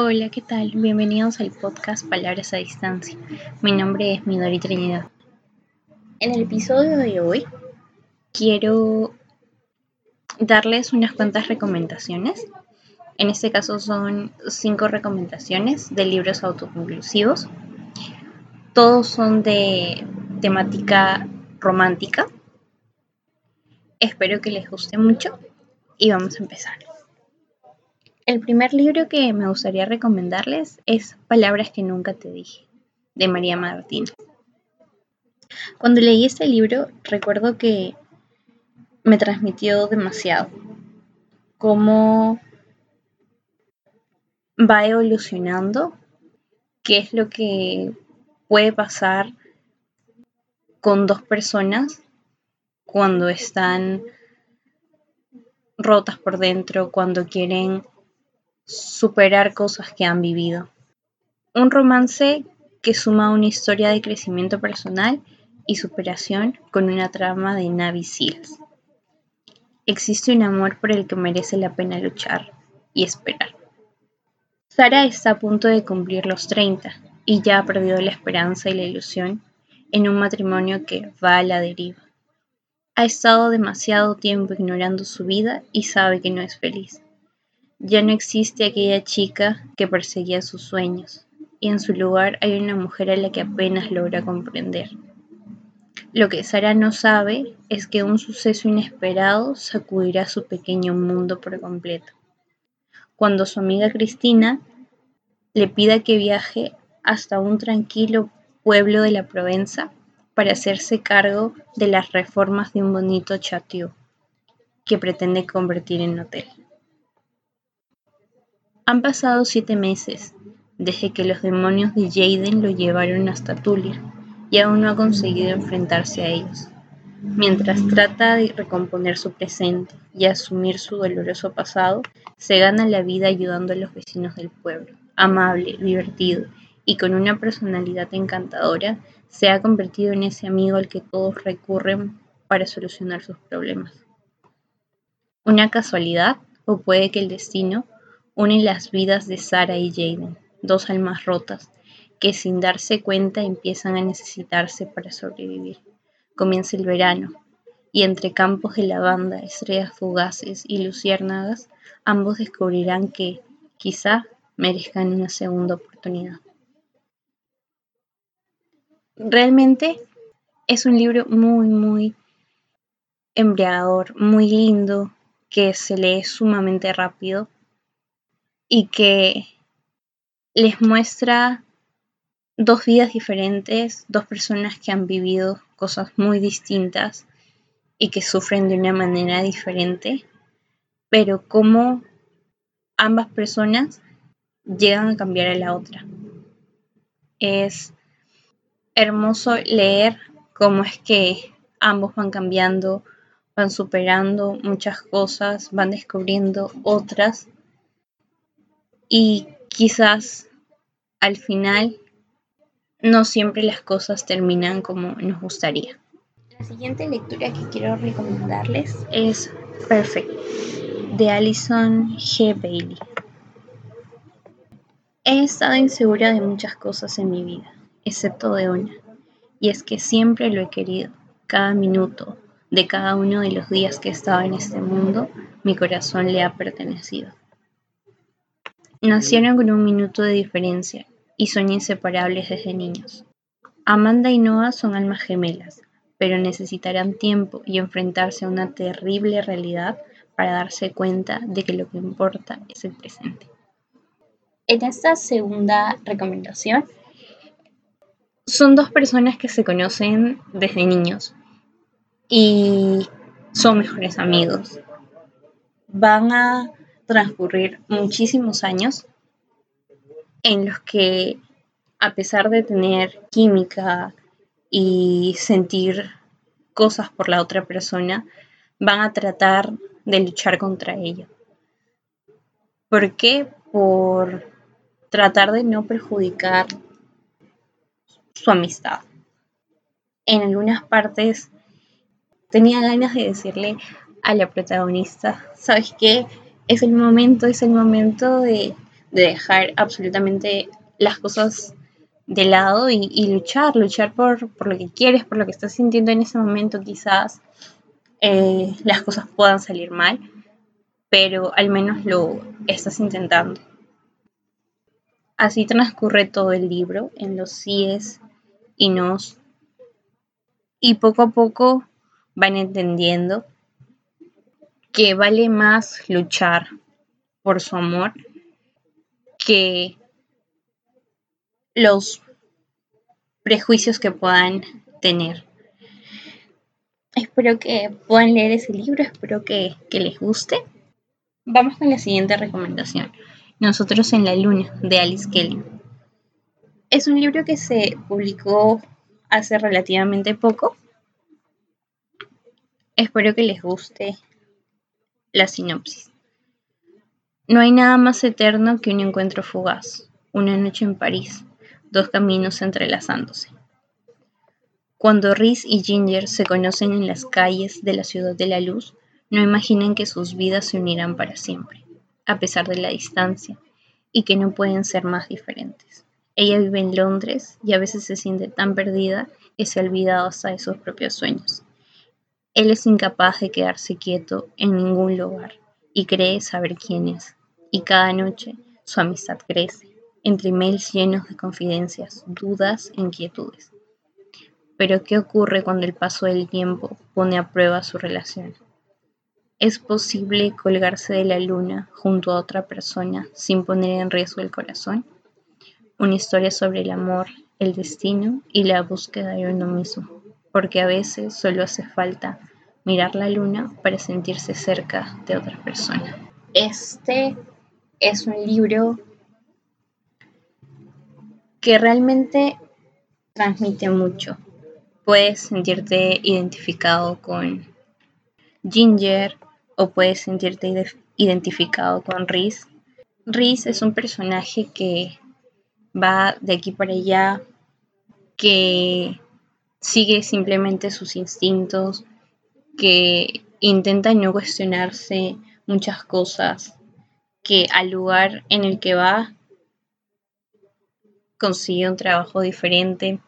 Hola, ¿qué tal? Bienvenidos al podcast Palabras a Distancia. Mi nombre es Midori Trinidad. En el episodio de hoy quiero darles unas cuantas recomendaciones. En este caso son cinco recomendaciones de libros autoconclusivos. Todos son de temática romántica. Espero que les guste mucho y vamos a empezar. El primer libro que me gustaría recomendarles es Palabras que nunca te dije, de María Martín. Cuando leí este libro, recuerdo que me transmitió demasiado. Cómo va evolucionando, qué es lo que puede pasar con dos personas cuando están rotas por dentro, cuando quieren superar cosas que han vivido. Un romance que suma una historia de crecimiento personal y superación con una trama de Navy Seals. Existe un amor por el que merece la pena luchar y esperar. Sara está a punto de cumplir los 30 y ya ha perdido la esperanza y la ilusión en un matrimonio que va a la deriva. Ha estado demasiado tiempo ignorando su vida y sabe que no es feliz. Ya no existe aquella chica que perseguía sus sueños, y en su lugar hay una mujer a la que apenas logra comprender. Lo que Sara no sabe es que un suceso inesperado sacudirá su pequeño mundo por completo. Cuando su amiga Cristina le pida que viaje hasta un tranquilo pueblo de la Provenza para hacerse cargo de las reformas de un bonito chateau que pretende convertir en hotel. Han pasado siete meses desde que los demonios de Jaden lo llevaron hasta Tulia y aún no ha conseguido enfrentarse a ellos. Mientras trata de recomponer su presente y asumir su doloroso pasado, se gana la vida ayudando a los vecinos del pueblo. Amable, divertido y con una personalidad encantadora, se ha convertido en ese amigo al que todos recurren para solucionar sus problemas. ¿Una casualidad? ¿O puede que el destino une las vidas de Sara y Jaden, dos almas rotas que sin darse cuenta empiezan a necesitarse para sobrevivir. Comienza el verano y entre campos de lavanda, estrellas fugaces y luciérnagas, ambos descubrirán que, quizá, merezcan una segunda oportunidad. Realmente es un libro muy, muy embriagador, muy lindo, que se lee sumamente rápido y que les muestra dos vidas diferentes, dos personas que han vivido cosas muy distintas y que sufren de una manera diferente, pero cómo ambas personas llegan a cambiar a la otra. Es hermoso leer cómo es que ambos van cambiando, van superando muchas cosas, van descubriendo otras y quizás al final no siempre las cosas terminan como nos gustaría. La siguiente lectura que quiero recomendarles es Perfect de Alison G. Bailey. He estado insegura de muchas cosas en mi vida, excepto de una, y es que siempre lo he querido, cada minuto de cada uno de los días que he estado en este mundo, mi corazón le ha pertenecido. Nacieron con un minuto de diferencia y son inseparables desde niños. Amanda y Noah son almas gemelas, pero necesitarán tiempo y enfrentarse a una terrible realidad para darse cuenta de que lo que importa es el presente. En esta segunda recomendación, son dos personas que se conocen desde niños y son mejores amigos. Van a transcurrir muchísimos años en los que a pesar de tener química y sentir cosas por la otra persona, van a tratar de luchar contra ello. ¿Por qué? Por tratar de no perjudicar su amistad. En algunas partes tenía ganas de decirle a la protagonista, ¿sabes qué? Es el momento, es el momento de, de dejar absolutamente las cosas de lado y, luchar, luchar por, lo que quieres, por lo que estás sintiendo en ese momento. Quizás eh, las cosas puedan salir mal, pero al menos lo estás intentando. Así transcurre todo el libro en los síes y nos y poco a poco van entendiendo que vale más luchar por su amor que los prejuicios que puedan tener. Espero que puedan leer ese libro, espero que, les guste. Vamos con la siguiente recomendación. Nosotros en la Luna, de Alice Kelly. Es un libro que se publicó hace relativamente poco. Espero que les guste la sinopsis. No hay nada más eterno que un encuentro fugaz, una noche en París, dos caminos entrelazándose. Cuando Rhys y Ginger se conocen en las calles de la ciudad de la luz, no imaginan que sus vidas se unirán para siempre, a pesar de la distancia, y que no pueden ser más diferentes. Ella vive en Londres y a veces se siente tan perdida que se ha olvidado hasta de sus propios sueños. Él es incapaz de quedarse quieto en ningún lugar y cree saber quién es, y cada noche su amistad crece entre emails llenos de confidencias, dudas e inquietudes. Pero ¿qué ocurre cuando el paso del tiempo pone a prueba su relación? ¿Es posible colgarse de la luna junto a otra persona sin poner en riesgo el corazón? Una historia sobre el amor, el destino y la búsqueda de uno mismo, porque a veces solo hace falta mirar la luna para sentirse cerca de otra persona. Este es un libro que realmente transmite mucho. Puedes sentirte identificado con Ginger o puedes sentirte identificado con Reese. Reese es un personaje que va de aquí para allá, que sigue simplemente sus instintos, que intenta no cuestionarse muchas cosas, que al lugar en el que va consigue un trabajo diferente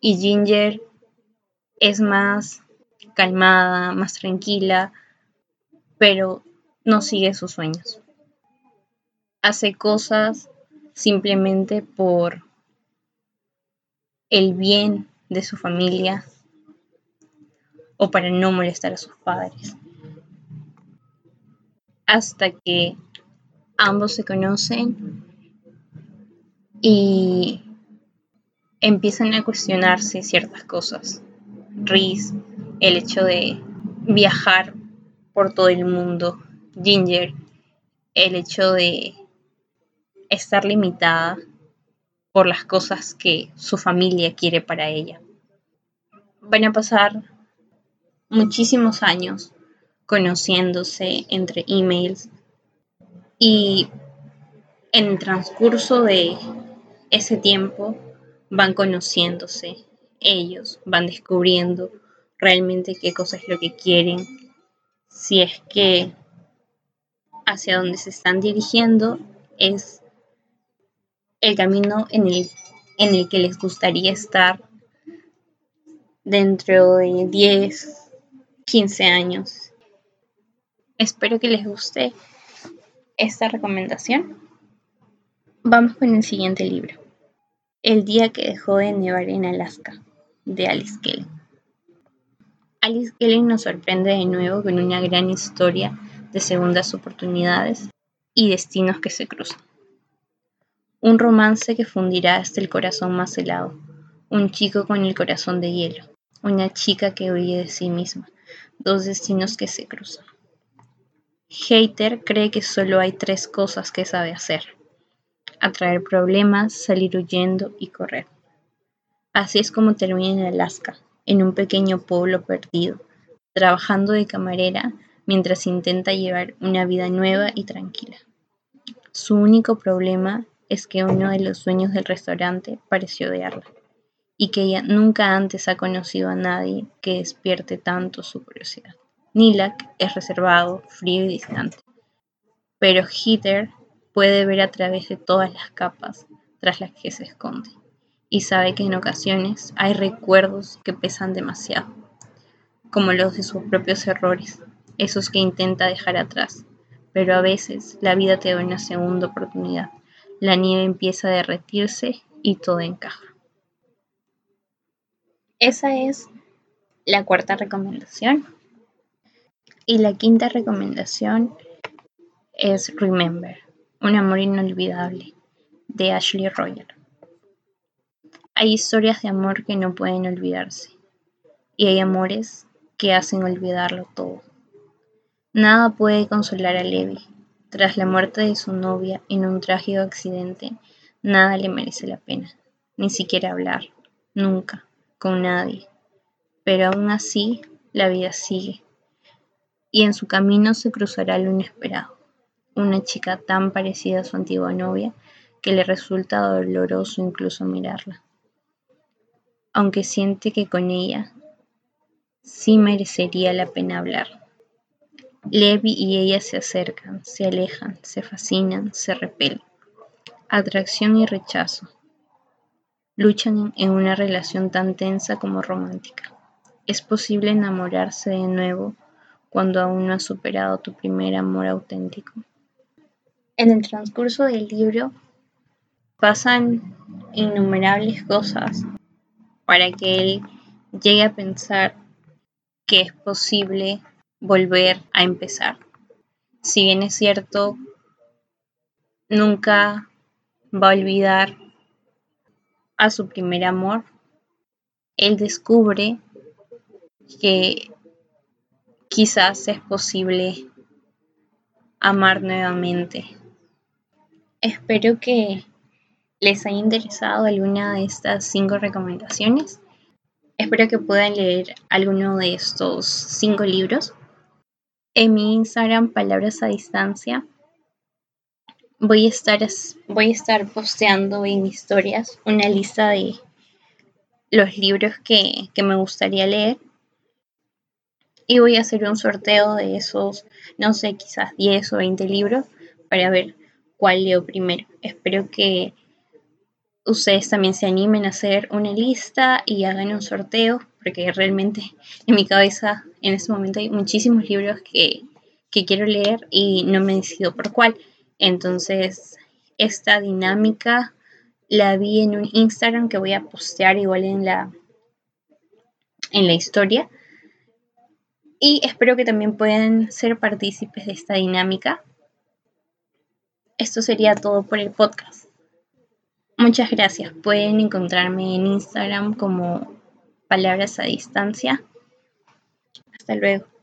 y Ginger es más calmada, más tranquila, pero no sigue sus sueños. Hace cosas simplemente por el bien de su familia o para no molestar a sus padres. Hasta que ambos se conocen y empiezan a cuestionarse ciertas cosas. Reese, el hecho de viajar por todo el mundo. Ginger, el hecho de estar limitada por las cosas que su familia quiere para ella. Van a pasar muchísimos años conociéndose entre emails y en el transcurso de ese tiempo van conociéndose ellos, van descubriendo realmente qué cosa es lo que quieren, si es que hacia donde se están dirigiendo es el camino en el, en el que les gustaría estar dentro de 10, 15 años. Espero que les guste esta recomendación. Vamos con el siguiente libro. El día que dejó de nevar en Alaska, de Alice Kelly. Alice Kelly nos sorprende de nuevo con una gran historia de segundas oportunidades y destinos que se cruzan. Un romance que fundirá hasta el corazón más helado, un chico con el corazón de hielo, una chica que huye de sí misma, dos destinos que se cruzan. Hater cree que solo hay tres cosas que sabe hacer atraer problemas, salir huyendo y correr. Así es como termina en Alaska, en un pequeño pueblo perdido, trabajando de camarera mientras intenta llevar una vida nueva y tranquila. Su único problema es que uno de los dueños del restaurante pareció odiarla y que ella nunca antes ha conocido a nadie que despierte tanto su curiosidad. Nilak es reservado, frío y distante, pero Heather puede ver a través de todas las capas tras las que se esconde y sabe que en ocasiones hay recuerdos que pesan demasiado, como los de sus propios errores, esos que intenta dejar atrás, pero a veces la vida te da una segunda oportunidad, la nieve empieza a derretirse y todo encaja. Esa es la cuarta recomendación. Y la quinta recomendación es Remember, un amor inolvidable, de Ashley Royer. Hay historias de amor que no pueden olvidarse, y hay amores que hacen olvidarlo todo. Nada puede consolar a Levi. Tras la muerte de su novia en un trágico accidente, nada le merece la pena, ni siquiera hablar, nunca, con nadie. Pero aún así, la vida sigue, y en su camino se cruzará lo inesperado, una chica tan parecida a su antigua novia que le resulta doloroso incluso mirarla, aunque siente que con ella sí merecería la pena hablar. Levi y ella se acercan, se alejan, se fascinan, se repelen. Atracción y rechazo. Luchan en una relación tan tensa como romántica. Es posible enamorarse de nuevo cuando aún no has superado tu primer amor auténtico. En el transcurso del libro pasan innumerables cosas para que él llegue a pensar que es posible volver a empezar. Si bien es cierto, nunca va a olvidar a su primer amor, él descubre que quizás es posible amar nuevamente. Espero que les haya interesado alguna de estas cinco recomendaciones. Espero que puedan leer alguno de estos cinco libros. En mi Instagram, Palabras a Distancia, voy a estar, voy a estar posteando en historias una lista de los libros que, que me gustaría leer y voy a hacer un sorteo de esos, no sé, quizás 10 o 20 libros para ver cuál leo primero. Espero que ustedes también se animen a hacer una lista y hagan un sorteo, porque realmente en mi cabeza en este momento hay muchísimos libros que, que quiero leer y no me decido por cuál. Entonces, esta dinámica la vi en un Instagram que voy a postear igual en la, en la historia y espero que también puedan ser partícipes de esta dinámica. Esto sería todo por el podcast. Muchas gracias. Pueden encontrarme en Instagram como palabras a distancia. Hasta luego.